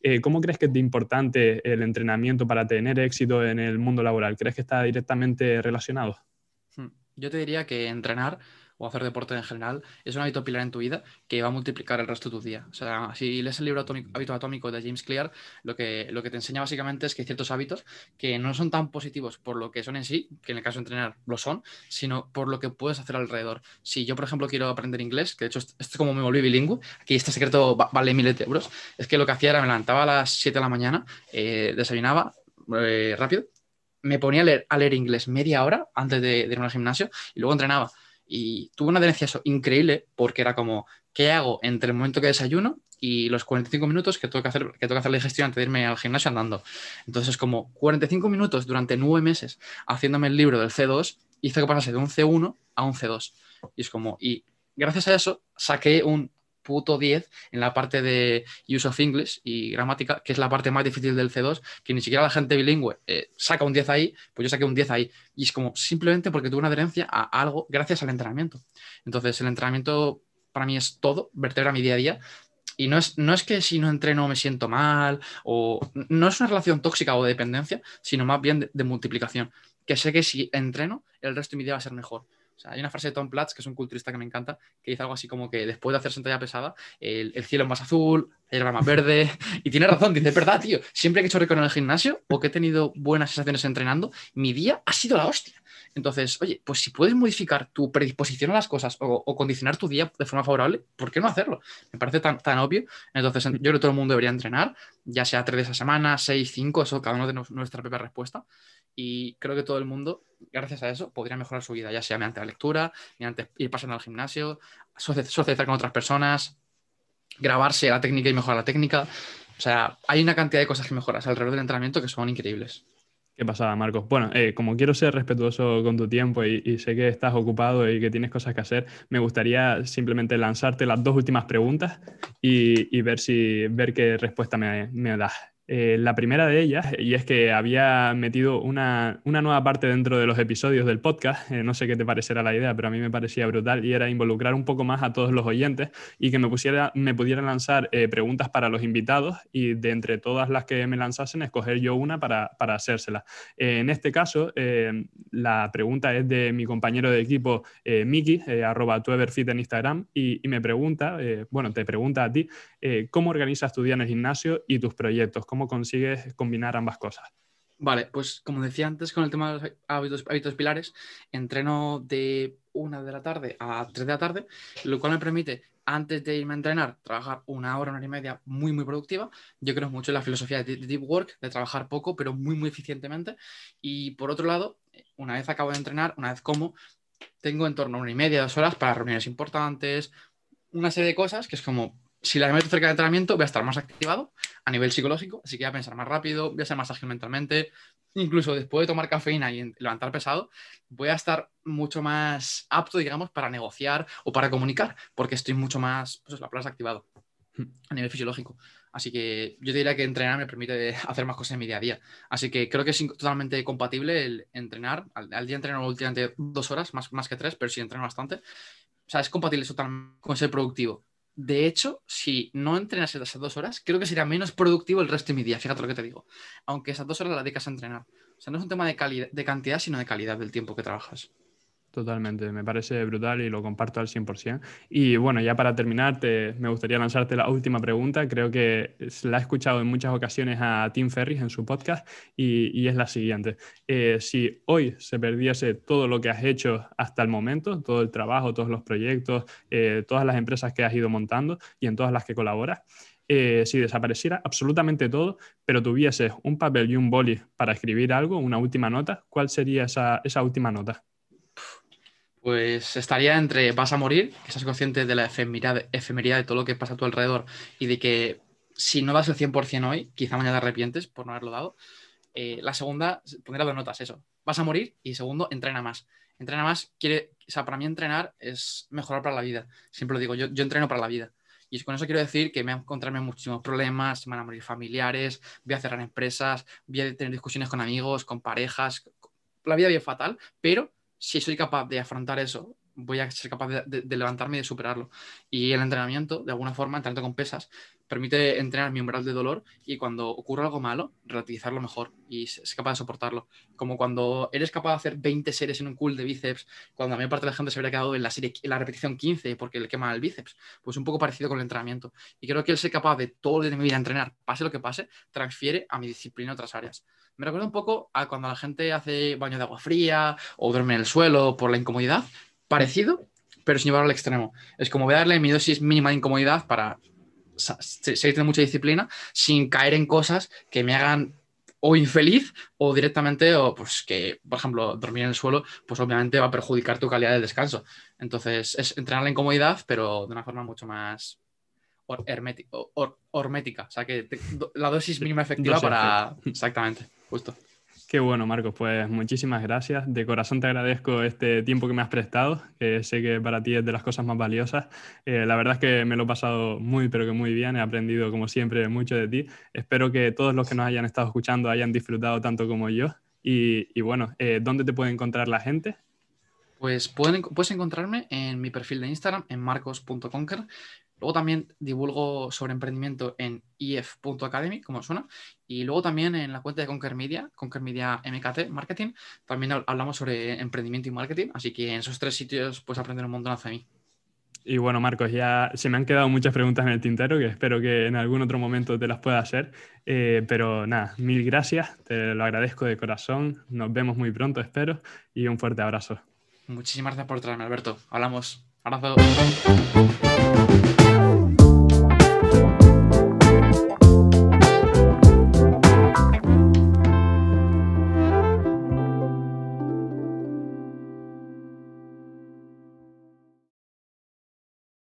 Eh, ¿Cómo crees que es importante el entrenamiento para tener éxito en el mundo laboral? ¿Crees que está directamente relacionado? Hmm. Yo te diría que entrenar o hacer deporte en general, es un hábito pilar en tu vida que va a multiplicar el resto de tu día. O sea, si lees el libro Hábito Atómico de James Clear, lo que, lo que te enseña básicamente es que hay ciertos hábitos que no son tan positivos por lo que son en sí, que en el caso de entrenar lo son, sino por lo que puedes hacer alrededor. Si yo, por ejemplo, quiero aprender inglés, que de hecho esto es como me volví bilingüe, aquí este secreto vale miles de euros, es que lo que hacía era me levantaba a las 7 de la mañana, eh, desayunaba eh, rápido, me ponía a leer, inglés media hora antes de, de ir al gimnasio y luego entrenaba. Y tuve una adherencia increíble porque era como, ¿qué hago entre el momento que desayuno y los 45 minutos que tengo que hacer, que tengo que hacer la digestión antes de irme al gimnasio andando? Entonces, como 45 minutos durante nueve meses haciéndome el libro del C2, hizo que pasase de un C1 a un C2. Y es como, y gracias a eso saqué un puto 10 en la parte de use of English y gramática, que es la parte más difícil del C2, que ni siquiera la gente bilingüe eh, saca un 10 ahí, pues yo saqué un 10 ahí. Y es como simplemente porque tuve una adherencia a algo gracias al entrenamiento. Entonces, el entrenamiento para mí es todo, vertebra mi día a día. Y no es, no es que si no entreno me siento mal, o no es una relación tóxica o de dependencia, sino más bien de multiplicación. Que sé que si entreno, el resto de mi día va a ser mejor hay una frase de Tom Platz, que es un culturista que me encanta, que dice algo así como que después de hacer sentadilla pesada, el, cielo es más azul, la hierba más verde. Y tiene razón, dice, verdad, tío. Siempre que he hecho récord en el gimnasio o que he tenido buenas sensaciones entrenando, mi día ha sido la hostia. Entonces, oye, pues si puedes modificar tu predisposición a las cosas o, condicionar tu día de forma favorable, ¿por qué no hacerlo? Me parece tan, tan obvio. Entonces, yo creo que todo el mundo debería entrenar, ya sea tres veces a semana, seis, cinco, eso cada uno de nuestra propia respuesta. Y creo que todo el mundo, gracias a eso, podría mejorar su vida, ya sea mediante la lectura, mediante ir pasando al gimnasio, socializar con otras personas, grabarse la técnica y mejorar la técnica. O sea, hay una cantidad de cosas que mejoras alrededor del entrenamiento que son increíbles. ¿Qué pasada, Marcos? Bueno, eh, como quiero ser respetuoso con tu tiempo y, sé que estás ocupado y que tienes cosas que hacer, me gustaría simplemente lanzarte las dos últimas preguntas y, ver, si, ver qué respuesta me, me das. Eh, la primera de ellas, y es que había metido una, nueva parte dentro de los episodios del podcast, eh, no sé qué te parecerá la idea, pero a mí me parecía brutal, y era involucrar un poco más a todos los oyentes y que me, pusiera, me pudieran lanzar eh, preguntas para los invitados y de entre todas las que me lanzasen, escoger yo una para, para hacérsela. en este caso, la pregunta es de mi compañero de equipo, Miki, arroba tueverfit en Instagram, y me pregunta, bueno, te pregunta a ti, ¿cómo organizas tu día en el gimnasio y tus proyectos? ¿Cómo consigues combinar ambas cosas? Vale, pues como decía antes con el tema de los hábitos, hábitos pilares, entreno de una de la tarde a tres de la tarde, lo cual me permite, antes de irme a entrenar, trabajar una hora, una hora y media muy, muy productiva. Yo creo mucho en la filosofía de deep work, de trabajar poco, pero muy, muy eficientemente. Y por otro lado, una vez acabo de entrenar, una vez como, tengo en torno a una y media, dos horas para reuniones importantes, una serie de cosas que es como si la meto cerca de entrenamiento, voy a estar más activado a nivel psicológico, así que voy a pensar más rápido, voy a ser más ágil mentalmente. Incluso después de tomar cafeína y levantar pesado, voy a estar mucho más apto, digamos, para negociar o para comunicar, porque estoy mucho más, pues la palabra activado. a nivel fisiológico. Así que yo diría que entrenar me permite hacer más cosas en mi día a día. Así que creo que es totalmente compatible el entrenar. Al, día entreno últimamente dos horas, más, más que tres, pero sí entreno bastante. O sea, es compatible totalmente con ser productivo. De hecho, si no entrenas esas dos horas, creo que sería menos productivo el resto de mi día. Fíjate lo que te digo. Aunque esas dos horas las dedicas a entrenar. O sea, no es un tema de, de cantidad, sino de calidad del tiempo que trabajas. Totalmente, me parece brutal y lo comparto al 100%. Y bueno, ya para terminar, me gustaría lanzarte la última pregunta. Creo que la he escuchado en muchas ocasiones a Tim Ferris en su podcast y, es la siguiente. Eh, si hoy se perdiese todo lo que has hecho hasta el momento, todo el trabajo, todos los proyectos, eh, todas las empresas que has ido montando y en todas las que colaboras, eh, si desapareciera absolutamente todo, pero tuvieses un papel y un boli para escribir algo, una última nota, ¿cuál sería esa última nota? Pues estaría entre vas a morir, que estás consciente de la efemeridad, de todo lo que pasa a tu alrededor y de que si no das el 100% hoy, quizá mañana te arrepientes por no haberlo dado. Eh, la segunda, pondré dos notas, eso. Vas a morir y segundo, entrena más. Entrena más, quiere, o sea, para mí entrenar es mejorar para la vida. Siempre lo digo, yo, yo entreno para la vida. Y con eso quiero decir que me voy a encontrarme muchísimos problemas, se van a morir familiares, voy a cerrar empresas, voy a tener discusiones con amigos, con parejas. La vida bien fatal, pero si soy capaz de afrontar eso, voy a ser capaz de, levantarme y de superarlo. Y el entrenamiento, de alguna forma, entrenando con pesas, permite entrenar mi umbral de dolor y cuando ocurre algo malo, relativizarlo mejor y ser capaz de soportarlo. Como cuando eres capaz de hacer 20 series en un cool de bíceps, cuando a mayor parte de la gente se habría quedado en la, serie, en la repetición 15 porque le quema el bíceps. Pues un poco parecido con el entrenamiento. Y creo que el ser capaz de todo de mi vida entrenar, pase lo que pase, transfiere a mi disciplina otras áreas. Me recuerda un poco a cuando la gente hace baño de agua fría o duerme en el suelo por la incomodidad. Parecido, pero sin llevarlo al extremo. Es como voy a darle mi dosis mínima de incomodidad para seguir teniendo mucha disciplina sin caer en cosas que me hagan o infeliz o directamente o pues que, por ejemplo, dormir en el suelo, pues obviamente va a perjudicar tu calidad de descanso. Entonces, es entrenar la incomodidad, pero de una forma mucho más hermética, o sea que la dosis mínima efectiva para... Exactamente, justo. Qué bueno, Marcos. Pues muchísimas gracias. De corazón te agradezco este tiempo que me has prestado, que sé que para ti es de las cosas más valiosas. Eh, la verdad es que me lo he pasado muy, pero que muy bien. He aprendido, como siempre, mucho de ti. Espero que todos los que nos hayan estado escuchando hayan disfrutado tanto como yo. Y, bueno, eh, ¿dónde te puede encontrar la gente? Pues pueden, puedes encontrarme en mi perfil de Instagram, en marcos.conquer. Luego también divulgo sobre emprendimiento en if.academy, como suena. Y luego también en la cuenta de Conquer Media, Conquer Media MKT Marketing, también hablamos sobre emprendimiento y marketing. Así que en esos tres sitios puedes aprender un montón de mí. Y bueno, Marcos, ya se me han quedado muchas preguntas en el tintero que espero que en algún otro momento te las pueda hacer. Eh, pero nada, mil gracias, te lo agradezco de corazón. Nos vemos muy pronto, espero. Y un fuerte abrazo. Muchísimas gracias por traerme, Alberto. Hablamos. Abrazo.